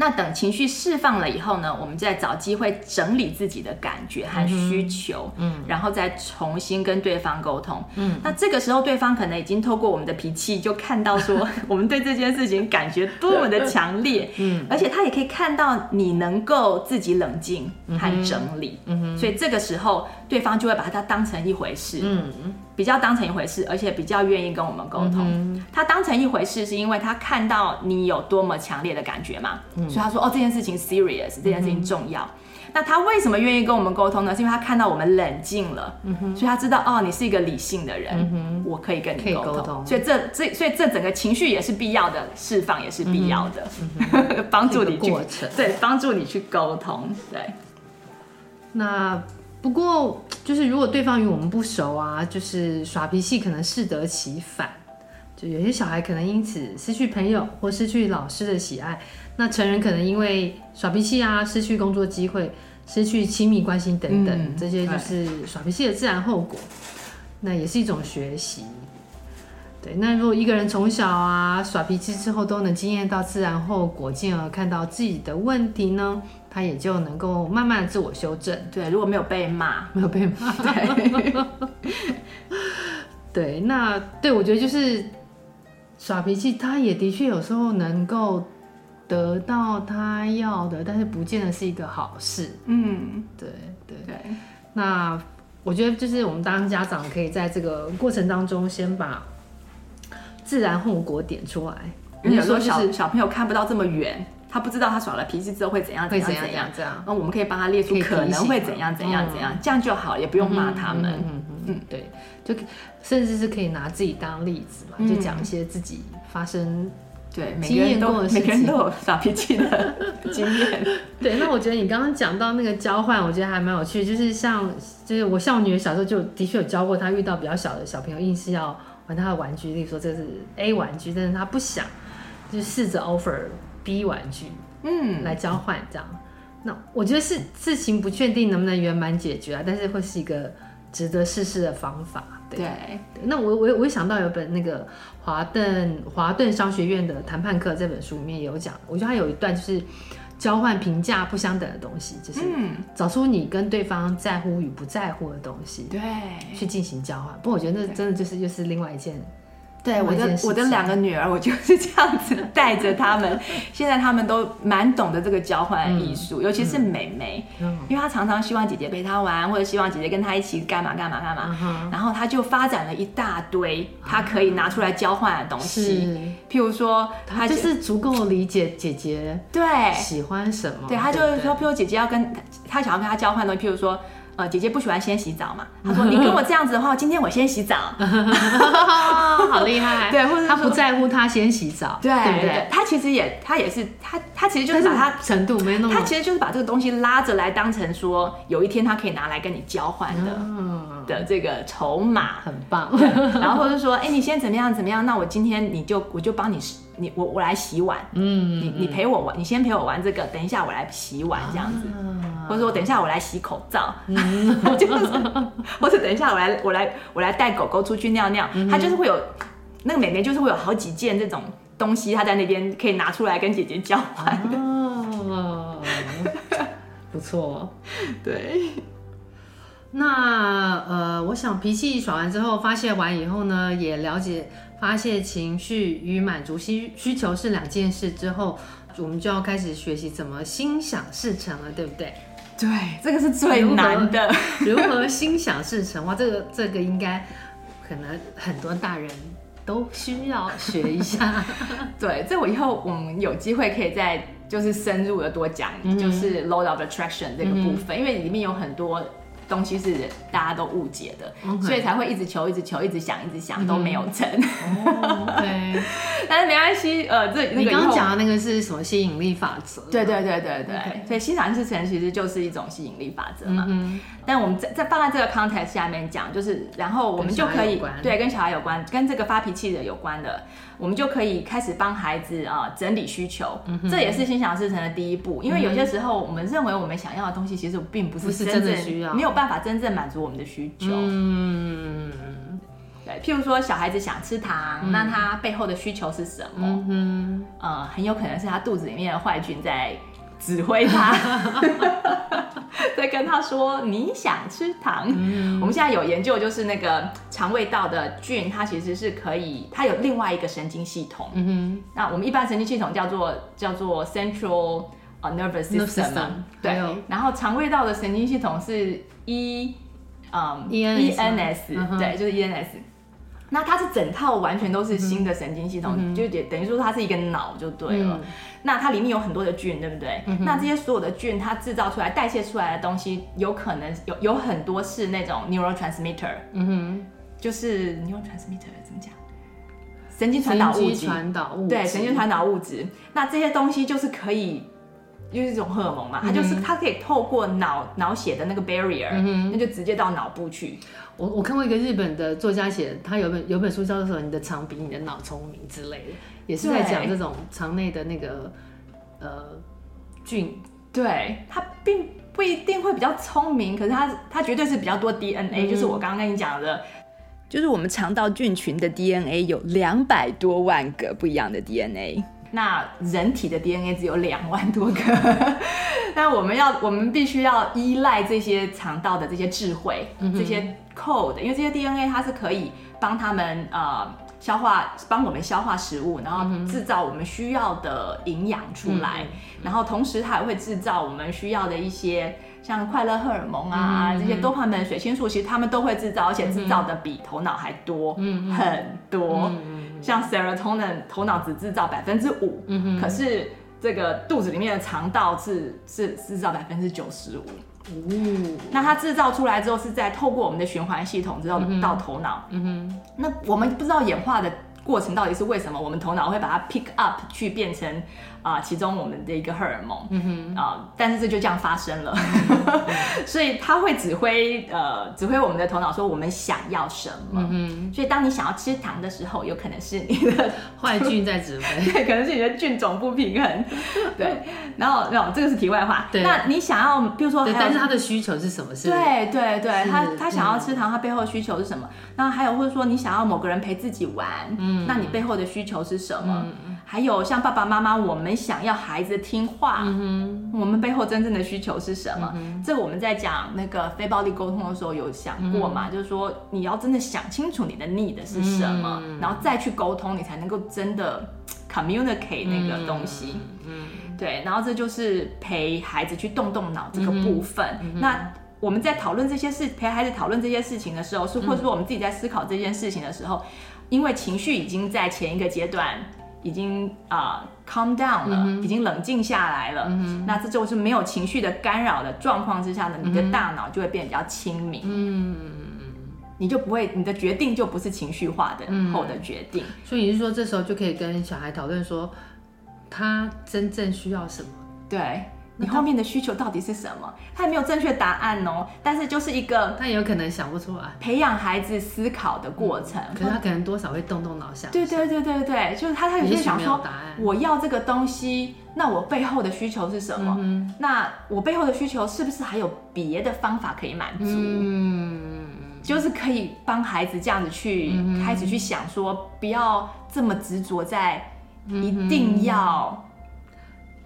那等情绪释放了以后呢，我们再找机会整理自己的感觉和需求，嗯，然后再重新跟对方沟通，嗯，那这个时候对方可能已经透过我们的脾气就看到说 我们对这件事情感觉多么的强烈，嗯，而且他也可以看到你能够自己冷静和整理，嗯，嗯，所以这个时候对方就会把它当成一回事，嗯。比较当成一回事，而且比较愿意跟我们沟通。嗯。他当成一回事，是因为他看到你有多么强烈的感觉嘛。嗯。所以他说：“哦，这件事情 serious，这件事情重要。”嗯。那他为什么愿意跟我们沟通呢？是因为他看到我们冷静了。嗯。所以他知道哦，你是一个理性的人。嗯。我可以跟你沟通。通。所以这这所以这整个情绪也是必要的，释放也是必要的。嗯。帮助你去过程。对，帮助你去沟通。对。那。不过，就是如果对方与我们不熟啊，就是耍脾气可能适得其反，就有些小孩可能因此失去朋友或失去老师的喜爱，那成人可能因为耍脾气啊，失去工作机会，失去亲密关系等等，嗯，这些就是耍脾气的自然后果，那也是一种学习。对，那如果一个人从小啊耍脾气之后都能经验到自然后果，进而看到自己的问题呢，他也就能够慢慢的自我修正。对，如果没有被骂，没有被骂，对，对，那对我觉得就是耍脾气，他也的确有时候能够得到他要的，但是不见得是一个好事。嗯，对对对，那。我觉得就是我们当家长可以在这个过程当中，先把自然后果点出来。因为有时候小小朋友看不到这么远，他不知道他耍了脾气之后会怎样怎样怎样这样。那我们可以帮他列出可能会怎样怎样怎样，这样就好，也不用骂他们。嗯嗯嗯，对，就甚至是可以拿自己当例子嘛，就讲一些自己发生。对，每个人都每个人都有耍脾气的 经验。对，那我觉得你刚刚讲到那个交换，我觉得还蛮有趣。就是像，就是我像我女儿小时候就的确有教过她，遇到比较小的小朋友，硬是要玩她的玩具，例如说这是 A 玩具，但是她不想，就试着 offer B 玩具，嗯，来交换这样。那我觉得是事情不确定能不能圆满解决啊，但是会是一个值得试试的方法。对，对，那我我我想到有本那个华顿华顿商学院的谈判课这本书里面也有讲，我觉得它有一段就是交换评价不相等的东西，就是找出你跟对方在乎与不在乎的东西，对，去进行交换。不过我觉得那真的就是又是另外一件。对，我的我的两个女儿，我就是这样子 带着他们。现在他们都蛮懂得这个交换艺术，尤其是妹妹，因为她常常希望姐姐陪她玩，或者希望姐姐跟她一起干嘛干嘛干嘛。然后她就发展了一大堆她可以拿出来交换的东西，譬如说，她就是足够理解姐姐对喜欢什么。对，她就是说，譬如姐姐要跟她想要跟她交换的东西，譬如说。呃，姐姐不喜欢先洗澡嘛？她说：“你跟我这样子的话，今天我先洗澡。”好厉害！对，或者他不在乎他先洗澡，对对对？他其实也，他也是，他他其实就是把他程度没那么，他其实就是把这个东西拉着来当成说，有一天他可以拿来跟你交换的的这个筹码，很棒。然后或者说，哎，你先怎么样怎么样？那我今天你就我就帮你你我我来洗碗，嗯，你你陪我玩，你先陪我玩这个，等一下我来洗碗这样子。或者说，等一下我来洗口罩，嗯、就是，或者等一下我来我来我来带狗狗出去尿尿，他、嗯、就是会有那个妹妹，就是会有好几件这种东西，她在那边可以拿出来跟姐姐交换。哦，不错，对。那呃，我想脾气耍完之后，发泄完以后呢，也了解发泄情绪与满足需需求是两件事之后，我们就要开始学习怎么心想事成了，对不对？对，这个是最难的。如何，心想事成？哇，这个这个应该可能很多大人都需要学一下。对，这我以后我们有机会可以再就是深入的多讲，嗯、就是 law of attraction 这个部分，嗯、因为里面有很多。东西是大家都误解的，Okay. 所以才会一直求、一直求、一直想、一直想都没有成。对，但是没关系。呃，这你刚刚讲的那个是什么吸引力法则？对对对对对。Okay. 所以心想事成其实就是一种吸引力法则嘛。嗯嗯。但我们在在放在这个 context 下面讲，就是然后我们就可以对跟小孩有关，跟这个发脾气的有关的。我们就可以开始帮孩子啊整理需求，嗯这也是心想事成的第一步。因为有些时候我们认为我们想要的东西，其实并不是真正需要，没有办法真正满足我们的需求。嗯，对。譬如说小孩子想吃糖，那他背后的需求是什么？嗯，呃，很有可能是他肚子里面的坏菌在指挥他，在跟他说你想吃糖。嗯、我们现在有研究，就是那个肠胃道的菌，它其实是可以，它有另外一个神经系统。嗯哼，那我们一般神经系统叫做叫做 Central Nervous System，对。然后肠胃道的神经系统是 E，嗯，ENS，对，就是 ENS。那它是整套完全都是新的神经系统，嗯、就也等于说它是一个脑就对了。嗯、那它里面有很多的菌，对不对？嗯、那这些所有的菌，它制造出来、代谢出来的东西，有可能有有很多是那种 neurotransmitter，嗯哼，就是 neurotransmitter 怎么讲？神经传导物质，传导物质，对，神经传导物质。那这些东西就是可以。因为这种荷尔蒙嘛，它就是它可以透过脑脑血的那个 barrier，嗯，那就直接到脑部去。我我看过一个日本的作家写，他有本有本书叫做《你的肠比你的脑聪明》之类的，也是在讲这种肠内的那个呃菌。对，它并不一定会比较聪明，可是它它绝对是比较多 DNA，嗯，就是我刚刚跟你讲的。就是我们肠道菌群的 DNA 有两百多万个不一样的 DNA，那人体的 DNA 只有两万多个。那我们要，我们必须要依赖这些肠道的这些智慧，嗯、这些 code，因为这些 DNA 它是可以帮他们呃消化，帮我们消化食物，然后制造我们需要的营养出来，嗯、然后同时它也会制造我们需要的一些。像快乐荷尔蒙啊，嗯、这些多巴胺、水清素，其实他们都会制造，而且制造的比头脑还多，嗯、很多。嗯、像 serotonin，头脑只制造百分之五，可是这个肚子里面的肠道是是制造百分之九十五。哦，那它制造出来之后，是在透过我们的循环系统之后到头脑。嗯哼，那我们不知道演化的过程到底是为什么，我们头脑会把它 pick up 去变成。啊、呃，其中我们的一个荷尔蒙，嗯哼，啊、呃，但是这就这样发生了，嗯、所以它会指挥，呃，指挥我们的头脑说我们想要什么，嗯哼，所以当你想要吃糖的时候，有可能是你的 坏菌在指挥，对，可能是你的菌种不平衡，对，然后，然后这个是题外话，对，那你想要，比如说，但是他的需求是什么？是，对对对，他他想要吃糖，他背后的需求是什么？那还有或者说你想要某个人陪自己玩，嗯，那你背后的需求是什么？嗯还有像爸爸妈妈，我们想要孩子听话，我们背后真正的需求是什么？嗯、这我们在讲那个非暴力沟通的时候有想过嘛？嗯、就是说你要真的想清楚你的 need 是什么，嗯、然后再去沟通，你才能够真的 communicate 那个东西。对，然后这就是陪孩子去动动脑这个部分。嗯、那我们在讨论这些事，陪孩子讨论这些事情的时候，是或者说我们自己在思考这件事情的时候，嗯、因为情绪已经在前一个阶段。已经啊、uh, calm down 了，嗯、已经冷静下来了。嗯、那这就是没有情绪的干扰的状况之下呢，你的大脑就会变得比较清明。嗯，你就不会，你的决定就不是情绪化的后的决定。所以你是说，这时候就可以跟小孩讨论说，他真正需要什么？对。你后面的需求到底是什么？他也没有正确答案哦，但是就是一个他也有可能想不出来，培养孩子思考的过程。可是他可能多少会动动脑想。对对对对对，就是他他有些想说，我要这个东西，那我背后的需求是什么？那我背后的需求是不是还有别的方法可以满足？嗯，就是可以帮孩子这样子去开始去想说，不要这么执着在一定要。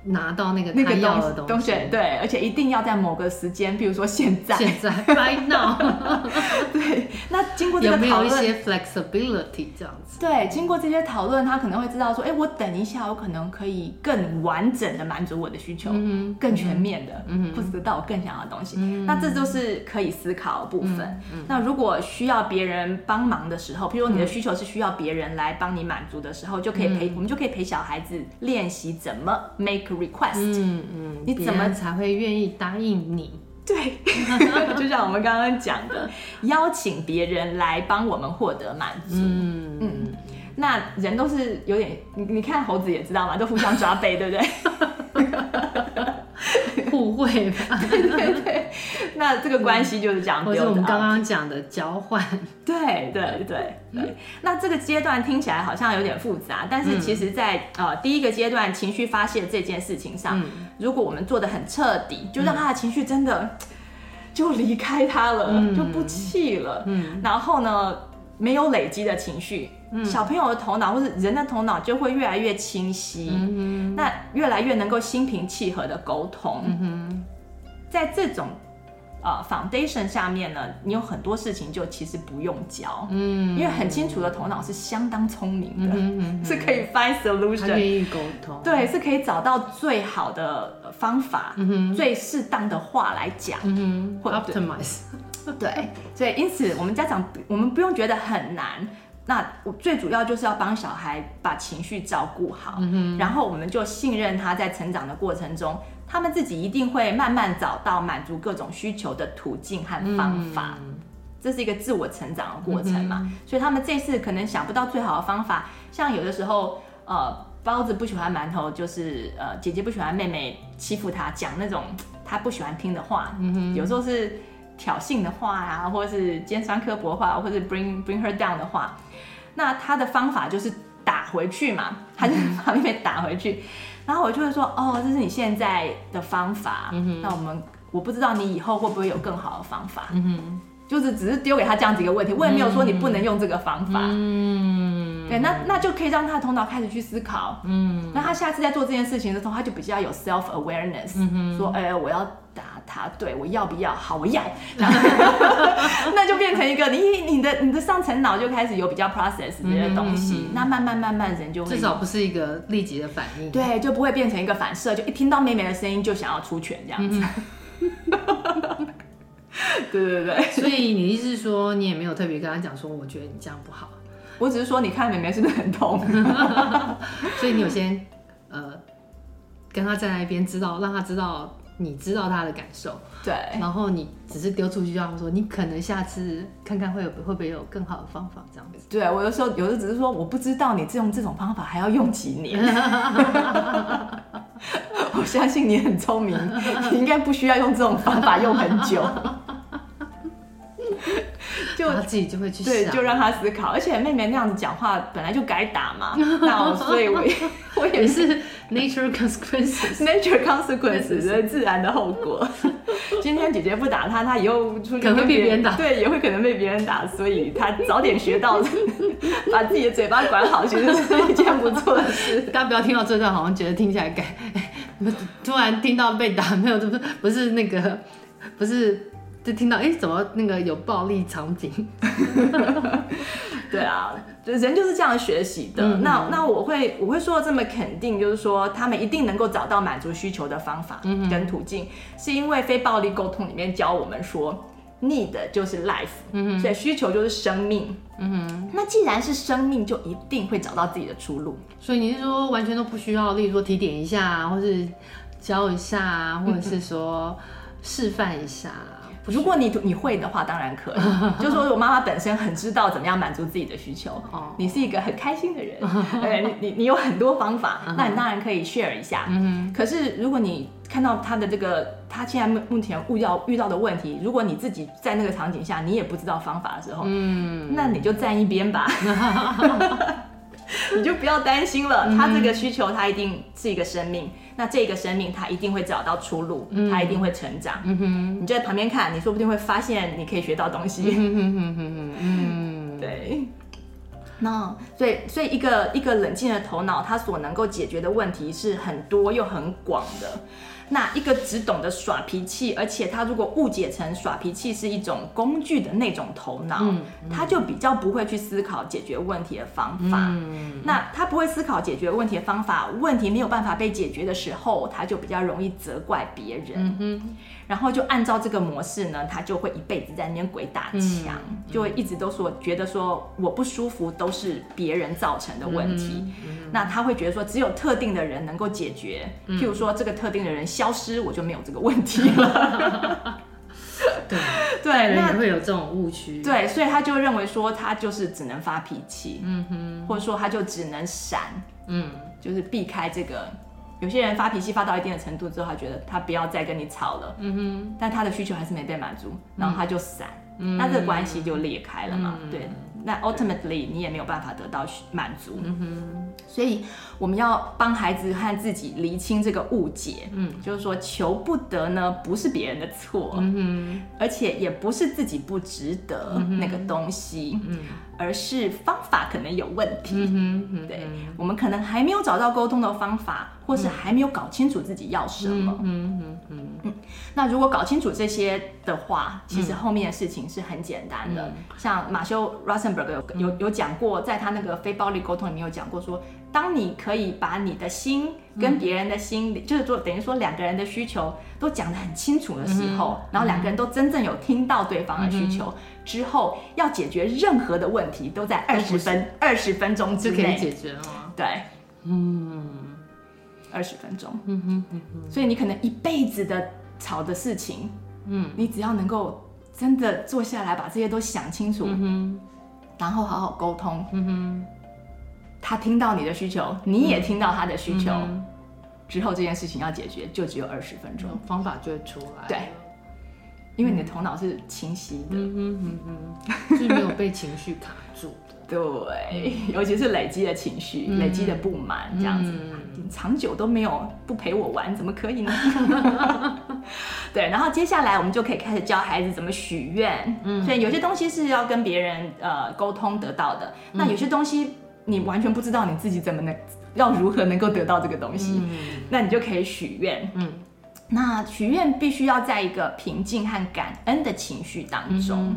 拿到那个那个要的东西，对，而且一定要在某个时间，比如说现在，现在，right now，对。那经过这个讨论，有没有一些 flexibility 这样子？对，经过这些讨论，他可能会知道说，哎，我等一下，我可能可以更完整的满足我的需求，嗯，更全面的，嗯，或者得到我更想要的东西。那这就是可以思考的部分。那如果需要别人帮忙的时候，譬如你的需求是需要别人来帮你满足的时候，就可以陪我们就可以陪小孩子练习怎么 make request，嗯嗯，你怎么才会愿意答应你？对，就像我们刚刚讲的，邀请别人来帮我们获得满足。嗯嗯，那人都是有点，你你看猴子也知道嘛，都互相抓背，对不对？互惠吧，对对对，那这个关系就是这样，或者我们刚刚讲的交换，对对对。那这个阶段听起来好像有点复杂，但是其实在，在、嗯、呃第一个阶段情绪发泄这件事情上，嗯、如果我们做的很彻底，就让他的情绪真的就离开他了，嗯、就不气了，嗯，然后呢，没有累积的情绪。小朋友的头脑或者人的头脑就会越来越清晰，嗯、那越来越能够心平气和的沟通。嗯、哼。在这种、呃、foundation 下面呢，你有很多事情就其实不用教，嗯、因为很清楚的头脑是相当聪明的，嗯、哼是可以 find solution，可以沟通，对，是可以找到最好的方法，嗯、最适当的话来讲，嗯、或 optimize，对，所以因此我们家长我们不用觉得很难。那我最主要就是要帮小孩把情绪照顾好，嗯、然后我们就信任他在成长的过程中，他们自己一定会慢慢找到满足各种需求的途径和方法。嗯、这是一个自我成长的过程嘛，嗯、所以他们这次可能想不到最好的方法，像有的时候，呃，包子不喜欢馒头，就是呃，姐姐不喜欢妹妹欺负他，讲那种他不喜欢听的话，嗯、有时候是挑衅的话啊，或者是尖酸刻薄话，或者是 bring bring her down 的话。那他的方法就是打回去嘛，他就把妹妹打回去，然后我就会说，哦，这是你现在的方法。嗯。那我们我不知道你以后会不会有更好的方法。就是只是丢给他这样子一个问题，我也没有说你不能用这个方法。嗯，对，那那就可以让他的头脑开始去思考。嗯，那他下次在做这件事情的时候，他就比较有 self awareness，、嗯、说，哎、欸，我要打他，对我要不要？好，我要。那就变成一个你你的你的上层脑就开始有比较 process 这些东西，嗯、那慢慢慢慢人就会至少不是一个立即的反应，对，就不会变成一个反射，就一听到妹妹的声音就想要出拳这样子。嗯对对对，所以你的意思是说，你也没有特别跟他讲说，我觉得你这样不好。我只是说，你看妹妹是不是很痛？所以你有先呃跟他站在一边，知道让他知道你知道他的感受。对。然后你只是丢出去，让他说你可能下次看看会有会不会有更好的方法这样子。对，我有时候有的只是说，我不知道你用这种方法还要用几年。我相信你很聪明，你应该不需要用这种方法用很久。就他自己就会去想，对，就让他思考。而且妹妹那样子讲话本来就该打嘛，那所以我也 我也是 nature consequences，nature consequences 自然的后果。今天姐姐不打他，他以后出去可能会被别人打，对，也会可能被别人打。所以他早点学到，把自己的嘴巴管好，其实是一件不错的事。大家不要听到这段，好像觉得听起来该，突然听到被打，没有，不是不是那个，不是。就听到哎、欸，怎么那个有暴力场景？对啊，就人就是这样学习的。嗯、那那我会我会说的这么肯定，就是说他们一定能够找到满足需求的方法跟途径，嗯、是因为非暴力沟通里面教我们说，need 就是 life，、嗯、所以需求就是生命。嗯哼，那既然是生命，就一定会找到自己的出路。所以你是说完全都不需要，例如说提点一下，或是教一下，或者是说示范一下。如果你你会的话，当然可以。就是说我妈妈本身很知道怎么样满足自己的需求。哦，你是一个很开心的人，你你有很多方法，那你当然可以 share 一下。嗯。可是如果你看到他的这个，他现在目目前遇到遇到的问题，如果你自己在那个场景下，你也不知道方法的时候，嗯，那你就站一边吧。你就不要担心了，他这个需求，他一定是一个生命。那这个生命，他一定会找到出路，他一定会成长。你就在旁边看，你说不定会发现你可以学到东西。嗯，对。那所以，所以一个一个冷静的头脑，它所能够解决的问题是很多又很广的。那一个只懂得耍脾气，而且他如果误解成耍脾气是一种工具的那种头脑，嗯嗯、他就比较不会去思考解决问题的方法。嗯、那他不会思考解决问题的方法，问题没有办法被解决的时候，他就比较容易责怪别人。然后就按照这个模式呢，他就会一辈子在那边鬼打墙，就会一直都说觉得说我不舒服都是别人造成的问题。那他会觉得说只有特定的人能够解决，嗯、譬如说这个特定的人消失，我就没有这个问题了。对对，人也会有这种误区。对，所以他就认为说他就是只能发脾气，嗯哼，或者说他就只能闪，嗯，就是避开这个。有些人发脾气发到一定的程度之后，他觉得他不要再跟你吵了，嗯哼，但他的需求还是没被满足，然后他就散，嗯、那这个关系就裂开了嘛，嗯、对。那 ultimately 你也没有办法得到满足，嗯哼，所以我们要帮孩子和自己厘清这个误解，嗯，就是说求不得呢，不是别人的错，嗯哼，而且也不是自己不值得那个东西，嗯，而是方法可能有问题，嗯哼，对，我们可能还没有找到沟通的方法，或是还没有搞清楚自己要什么，嗯嗯嗯嗯，那如果搞清楚这些的话，其实后面的事情是很简单的，像马修 Rosen 有有有讲过，在他那个非暴力沟通里面有讲过说，说当你可以把你的心跟别人的心，嗯、就是说等于说两个人的需求都讲得很清楚的时候，嗯、然后两个人都真正有听到对方的需求、嗯、之后，要解决任何的问题都在二十分二十分钟之内就可以解决了吗？对，嗯，二十分钟，嗯哼嗯哼，所以你可能一辈子的吵的事情，嗯，你只要能够真的坐下来把这些都想清楚，嗯然后好好沟通，嗯哼，他听到你的需求，你也听到他的需求，嗯、之后这件事情要解决就只有二十分钟，方法就会出来。对，因为你的头脑是清晰的，嗯嗯嗯嗯，是没有被情绪卡住。的。对，尤其是累积的情绪、嗯、累积的不满，这样子，嗯、长久都没有不陪我玩，怎么可以呢？对，然后接下来我们就可以开始教孩子怎么许愿。嗯，所以有些东西是要跟别人呃沟通得到的，嗯、那有些东西你完全不知道你自己怎么能要如何能够得到这个东西，嗯、那你就可以许愿。嗯，那许愿必须要在一个平静和感恩的情绪当中。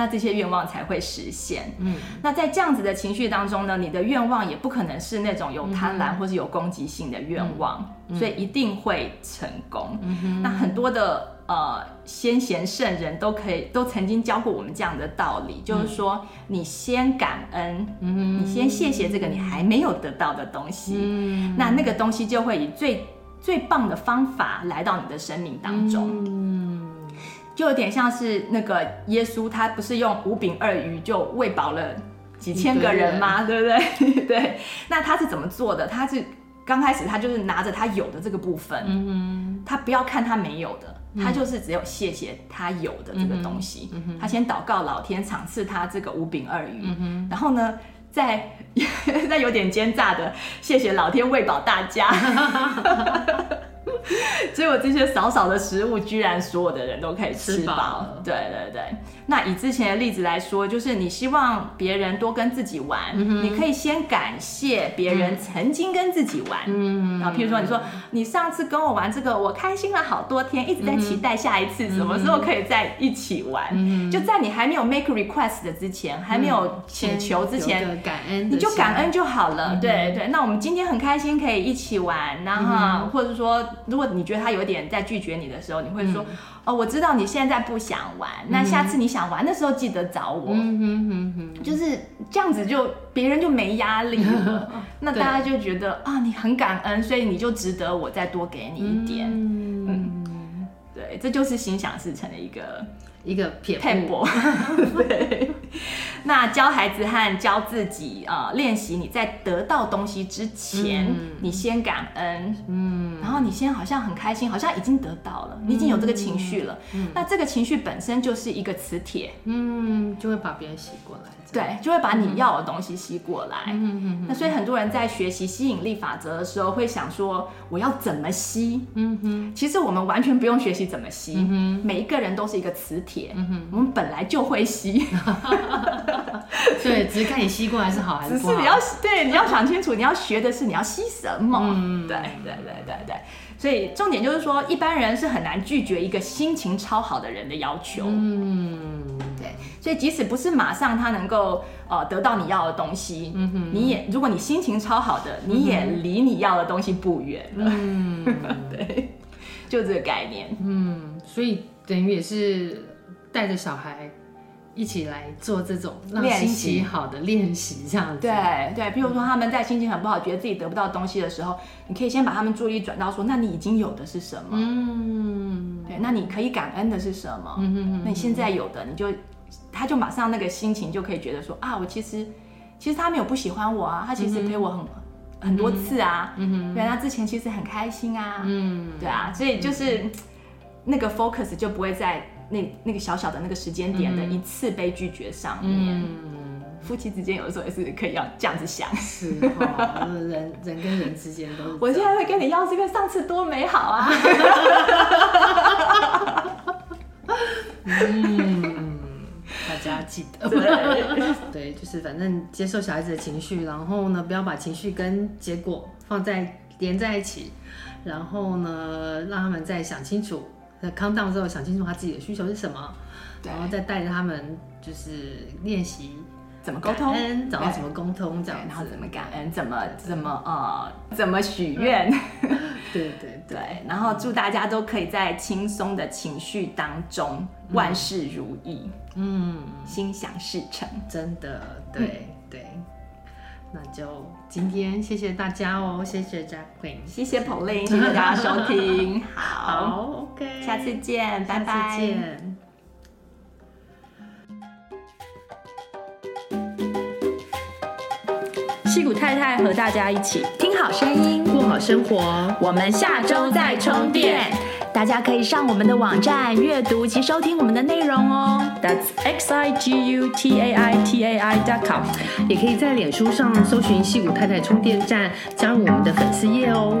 嗯那这些愿望才会实现。嗯，那在这样子的情绪当中呢，你的愿望也不可能是那种有贪婪或是有攻击性的愿望，嗯、所以一定会成功。嗯，那很多的呃先贤圣人都可以都曾经教过我们这样的道理，嗯、就是说你先感恩，嗯，你先谢谢这个你还没有得到的东西，嗯，那那个东西就会以最最棒的方法来到你的生命当中。嗯。就有点像是那个耶稣，他不是用五饼二鱼就喂饱了几千个人吗？对不对？对。那他是怎么做的？他是刚开始他就是拿着他有的这个部分，嗯哼，他不要看他没有的，他就是只有谢谢他有的这个东西。他先祷告老天赏赐他这个五饼二鱼，然后呢，再再 有点奸诈的谢谢老天喂饱大家。结果这些少少的食物，居然所有的人都可以吃饱。对对对。那以之前的例子来说，就是你希望别人多跟自己玩，嗯、你可以先感谢别人曾经跟自己玩。嗯。然后，譬如说，你说你上次跟我玩这个，我开心了好多天，一直在期待下一次什么时候可以在一起玩。嗯。就在你还没有 make request 的之前，还没有请求之前，感恩，你就感恩就好了。嗯、对对。那我们今天很开心可以一起玩，然后、嗯、或者说，如果你觉得他有点在拒绝你的时候，你会说。嗯哦，我知道你现在不想玩，那下次你想玩的时候记得找我。嗯哼哼哼，就是这样子，就别人就没压力了。那大家就觉得啊，你很感恩，所以你就值得我再多给你一点。嗯，对，这就是心想事成的一个一个撇步。对。那教孩子和教自己啊，练习你在得到东西之前，嗯、你先感恩，嗯，然后你先好像很开心，好像已经得到了，你已经有这个情绪了，嗯，那这个情绪本身就是一个磁铁，嗯，就会把别人吸过来，对，就会把你要的东西吸过来，嗯嗯嗯。那所以很多人在学习吸引力法则的时候，会想说我要怎么吸，嗯哼，其实我们完全不用学习怎么吸，嗯哼，每一个人都是一个磁铁，我们本来就会吸。对，只是看你吸过来是好还是不好。只是你要对，你要想清楚，你要学的是你要吸什么。嗯，对对对对对。所以重点就是说，一般人是很难拒绝一个心情超好的人的要求。嗯，对。所以即使不是马上他能够呃得到你要的东西，嗯哼，你也如果你心情超好的，你也离你要的东西不远了。嗯，对，就这个概念。嗯，所以等于也是带着小孩。一起来做这种让心情好的练习，这样子。对对，比如说他们在心情很不好，觉得自己得不到东西的时候，你可以先把他们注意转到说，那你已经有的是什么？嗯，对，那你可以感恩的是什么？嗯嗯，那你现在有的，你就他就马上那个心情就可以觉得说啊，我其实其实他没有不喜欢我啊，他其实陪我很很多次啊，嗯哼，对，他之前其实很开心啊，嗯，对啊，所以就是那个 focus 就不会在。那那个小小的那个时间点的一次被拒绝上面，嗯、夫妻之间有的时候也是可以要这样子想，是哈，人人跟人之间都是。我现在会跟你要这个，上次多美好啊！嗯，大家记得，对，对，就是反正接受小孩子的情绪，然后呢，不要把情绪跟结果放在连在一起，然后呢，让他们再想清楚。在 calm down 之后，想清楚他自己的需求是什么，然后再带着他们就是练习怎么沟通，找到怎么沟通这样，然后怎么感恩，怎么怎么呃怎么许愿，对对对，对，然后祝大家都可以在轻松的情绪当中万事如意，嗯，心想事成，真的，对、嗯、对。那就今天谢谢大家哦，谢谢 Jacqueline，谢谢 Pauline，谢谢大家收听，好，好，OK，下次见，拜拜，下次见。戏骨太太和大家一起听好声音，过好生活，我们下周再充电。大家可以上我们的网站阅读及收听我们的内容哦。That's x i g u t a i t a i dot com。也可以在脸书上搜寻“戏谷太太充电站”，加入我们的粉丝页哦。